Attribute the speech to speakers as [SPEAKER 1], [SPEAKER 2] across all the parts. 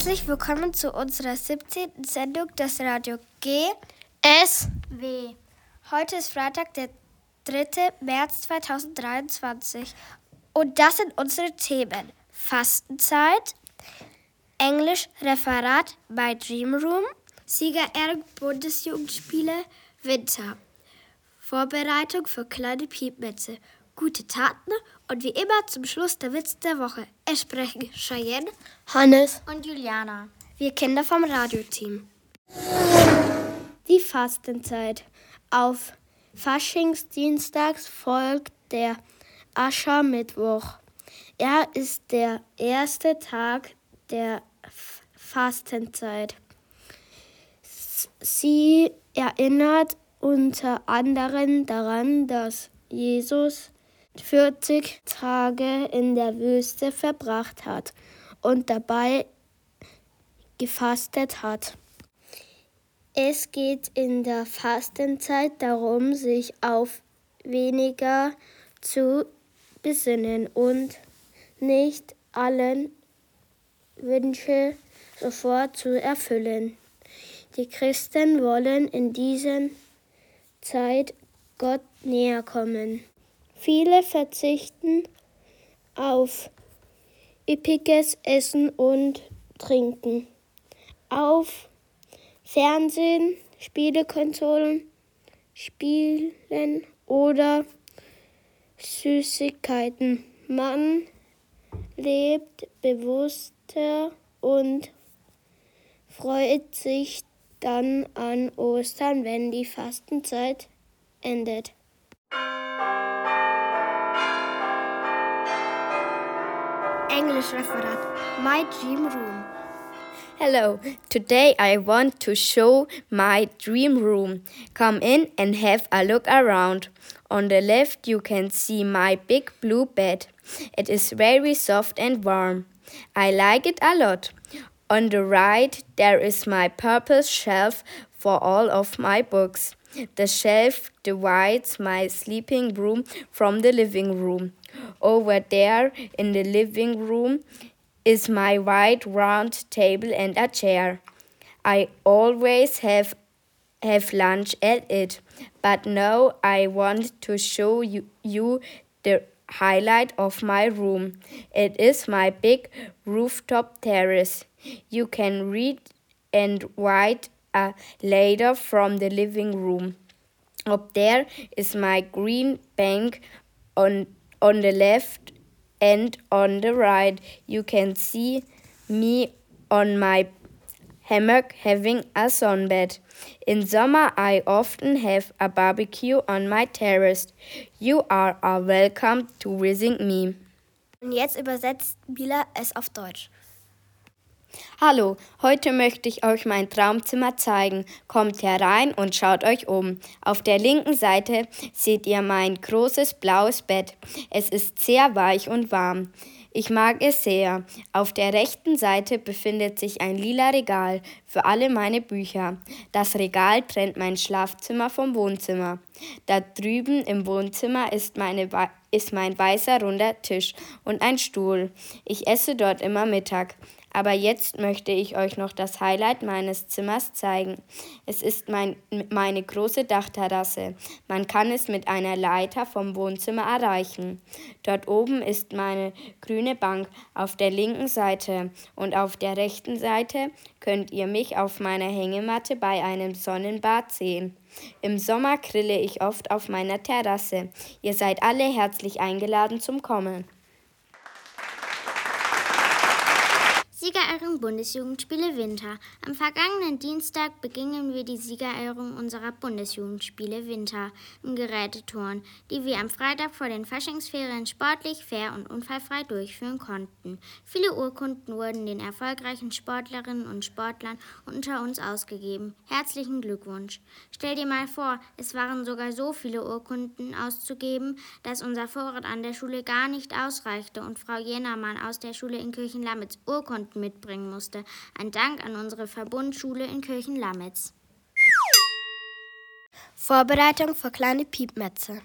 [SPEAKER 1] Herzlich willkommen zu unserer 17. Sendung des Radio G.
[SPEAKER 2] S.
[SPEAKER 1] W. Heute ist Freitag, der 3. März 2023 und das sind unsere Themen. Fastenzeit, Englisch Referat bei Dream Room, Siegerehrung Bundesjugendspiele, Winter, Vorbereitung für kleine Piepmetze, gute Taten und wie immer zum Schluss der Witz der Woche. Es sprechen Cheyenne,
[SPEAKER 2] Hannes
[SPEAKER 1] und Juliana, wir Kinder vom Radioteam. Die Fastenzeit. Auf Faschingsdienstags folgt der Aschermittwoch. Er ist der erste Tag der Fastenzeit. Sie erinnert unter anderem daran, dass Jesus 40 Tage in der Wüste verbracht hat und dabei gefastet hat. Es geht in der Fastenzeit darum, sich auf weniger zu besinnen und nicht allen Wünsche sofort zu erfüllen. Die Christen wollen in dieser Zeit Gott näher kommen. Viele verzichten auf üppiges Essen und Trinken, auf Fernsehen, Spielekonsolen, Spielen oder Süßigkeiten. Man lebt bewusster und freut sich dann an Ostern, wenn die Fastenzeit endet. English Referat My Dream Room
[SPEAKER 2] Hello, today I want to show my dream room. Come in and have a look around. On the left, you can see my big blue bed. It is very soft and warm. I like it a lot. On the right, there is my purple shelf for all of my books. The shelf divides my sleeping room from the living room. Over there in the living room is my white round table and a chair. I always have have lunch at it, but now I want to show you, you the highlight of my room. It is my big rooftop terrace. You can read and write a letter from the living room. Up there is my green bank on on the left and on the right you can see me on my hammock having a sunbed. In summer I often have a barbecue on my terrace. You are, are welcome to visit me.
[SPEAKER 1] Und jetzt übersetzt Mila es auf Deutsch.
[SPEAKER 2] Hallo, heute möchte ich euch mein Traumzimmer zeigen. Kommt herein und schaut euch um. Auf der linken Seite seht ihr mein großes blaues Bett. Es ist sehr weich und warm. Ich mag es sehr. Auf der rechten Seite befindet sich ein lila Regal für alle meine Bücher. Das Regal trennt mein Schlafzimmer vom Wohnzimmer. Da drüben im Wohnzimmer ist, meine, ist mein weißer runder Tisch und ein Stuhl. Ich esse dort immer Mittag. Aber jetzt möchte ich euch noch das Highlight meines Zimmers zeigen. Es ist mein, meine große Dachterrasse. Man kann es mit einer Leiter vom Wohnzimmer erreichen. Dort oben ist meine grüne Bank auf der linken Seite und auf der rechten Seite könnt ihr mich auf meiner Hängematte bei einem Sonnenbad sehen. Im Sommer grille ich oft auf meiner Terrasse. Ihr seid alle herzlich eingeladen zum Kommen.
[SPEAKER 3] Siegerehrung Bundesjugendspiele Winter. Am vergangenen Dienstag begingen wir die Siegerehrung unserer Bundesjugendspiele Winter im Geräteturn, die wir am Freitag vor den Faschingsferien sportlich, fair und unfallfrei durchführen konnten. Viele Urkunden wurden den erfolgreichen Sportlerinnen und Sportlern unter uns ausgegeben. Herzlichen Glückwunsch. Stell dir mal vor, es waren sogar so viele Urkunden auszugeben, dass unser Vorrat an der Schule gar nicht ausreichte und Frau Jenermann aus der Schule in Kirchenlamitz Urkunden mitbringen musste. Ein Dank an unsere Verbundschule in Kirchenlamitz.
[SPEAKER 1] Vorbereitung für kleine Piepmetze.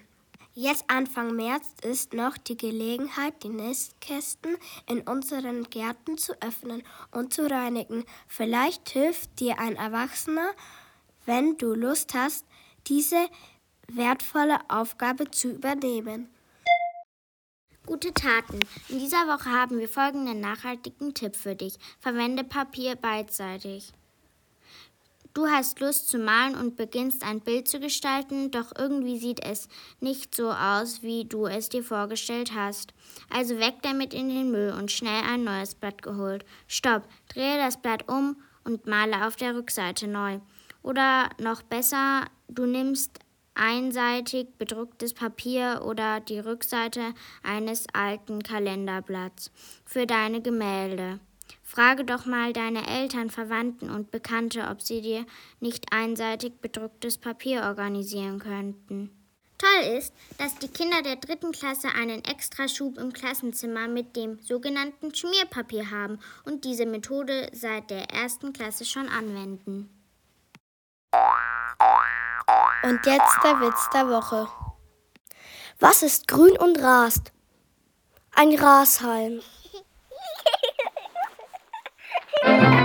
[SPEAKER 1] Jetzt Anfang März ist noch die Gelegenheit, die Nistkästen in unseren Gärten zu öffnen und zu reinigen. Vielleicht hilft dir ein Erwachsener, wenn du Lust hast, diese wertvolle Aufgabe zu übernehmen.
[SPEAKER 3] Gute Taten. In dieser Woche haben wir folgenden nachhaltigen Tipp für dich. Verwende Papier beidseitig. Du hast Lust zu malen und beginnst ein Bild zu gestalten, doch irgendwie sieht es nicht so aus, wie du es dir vorgestellt hast. Also weg damit in den Müll und schnell ein neues Blatt geholt. Stopp, drehe das Blatt um und male auf der Rückseite neu. Oder noch besser, du nimmst einseitig bedrucktes Papier oder die Rückseite eines alten Kalenderblatts für deine Gemälde. Frage doch mal deine Eltern, Verwandten und Bekannte, ob sie dir nicht einseitig bedrucktes Papier organisieren könnten. Toll ist, dass die Kinder der dritten Klasse einen Extraschub im Klassenzimmer mit dem sogenannten Schmierpapier haben und diese Methode seit der ersten Klasse schon anwenden.
[SPEAKER 1] Und jetzt der Witz der Woche. Was ist grün und rast? Ein Grashalm.